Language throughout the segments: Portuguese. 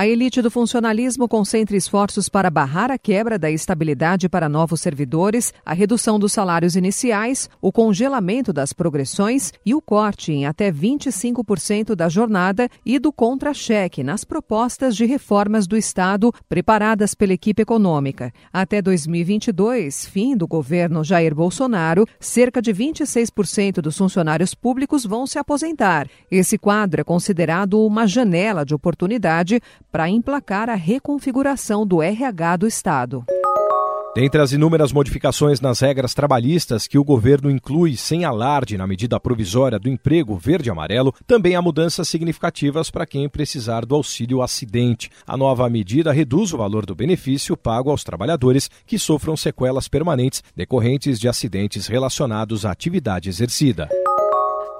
A elite do funcionalismo concentra esforços para barrar a quebra da estabilidade para novos servidores, a redução dos salários iniciais, o congelamento das progressões e o corte em até 25% da jornada e do contra-cheque nas propostas de reformas do Estado preparadas pela equipe econômica. Até 2022, fim do governo Jair Bolsonaro, cerca de 26% dos funcionários públicos vão se aposentar. Esse quadro é considerado uma janela de oportunidade para emplacar a reconfiguração do RH do Estado. Dentre as inúmeras modificações nas regras trabalhistas que o governo inclui sem alarde na medida provisória do emprego verde-amarelo, também há mudanças significativas para quem precisar do auxílio acidente. A nova medida reduz o valor do benefício pago aos trabalhadores que sofram sequelas permanentes decorrentes de acidentes relacionados à atividade exercida.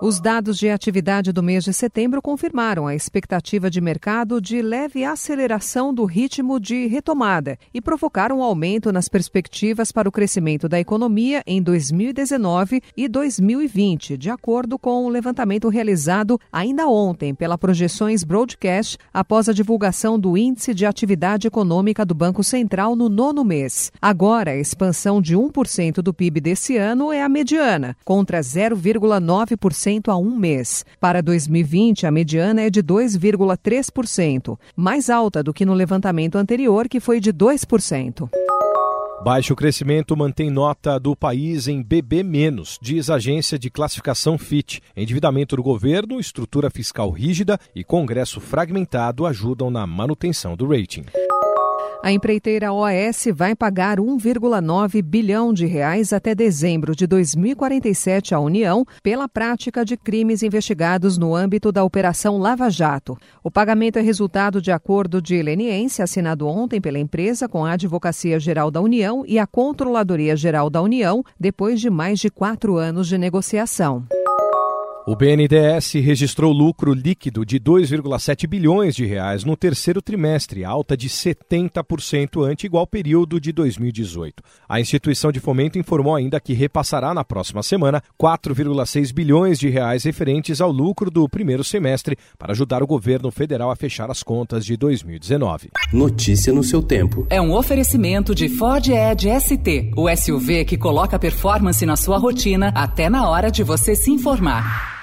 Os dados de atividade do mês de setembro confirmaram a expectativa de mercado de leve aceleração do ritmo de retomada e provocaram um aumento nas perspectivas para o crescimento da economia em 2019 e 2020, de acordo com o levantamento realizado ainda ontem pela Projeções Broadcast após a divulgação do Índice de Atividade Econômica do Banco Central no nono mês. Agora, a expansão de 1% do PIB desse ano é a mediana, contra 0,9% a um mês. Para 2020, a mediana é de 2,3%, mais alta do que no levantamento anterior, que foi de 2%. Baixo crescimento mantém nota do país em BB-, diz agência de classificação FIT. Endividamento do governo, estrutura fiscal rígida e congresso fragmentado ajudam na manutenção do rating. A empreiteira OAS vai pagar 1,9 bilhão de reais até dezembro de 2047 à União pela prática de crimes investigados no âmbito da Operação Lava Jato. O pagamento é resultado de acordo de leniência assinado ontem pela empresa com a Advocacia Geral da União e a Controladoria Geral da União, depois de mais de quatro anos de negociação. O BNDES registrou lucro líquido de 2,7 bilhões de reais no terceiro trimestre, alta de 70% ante igual período de 2018. A instituição de fomento informou ainda que repassará na próxima semana 4,6 bilhões de reais referentes ao lucro do primeiro semestre para ajudar o governo federal a fechar as contas de 2019. Notícia no seu tempo. É um oferecimento de Ford Edge ST, o SUV que coloca performance na sua rotina até na hora de você se informar.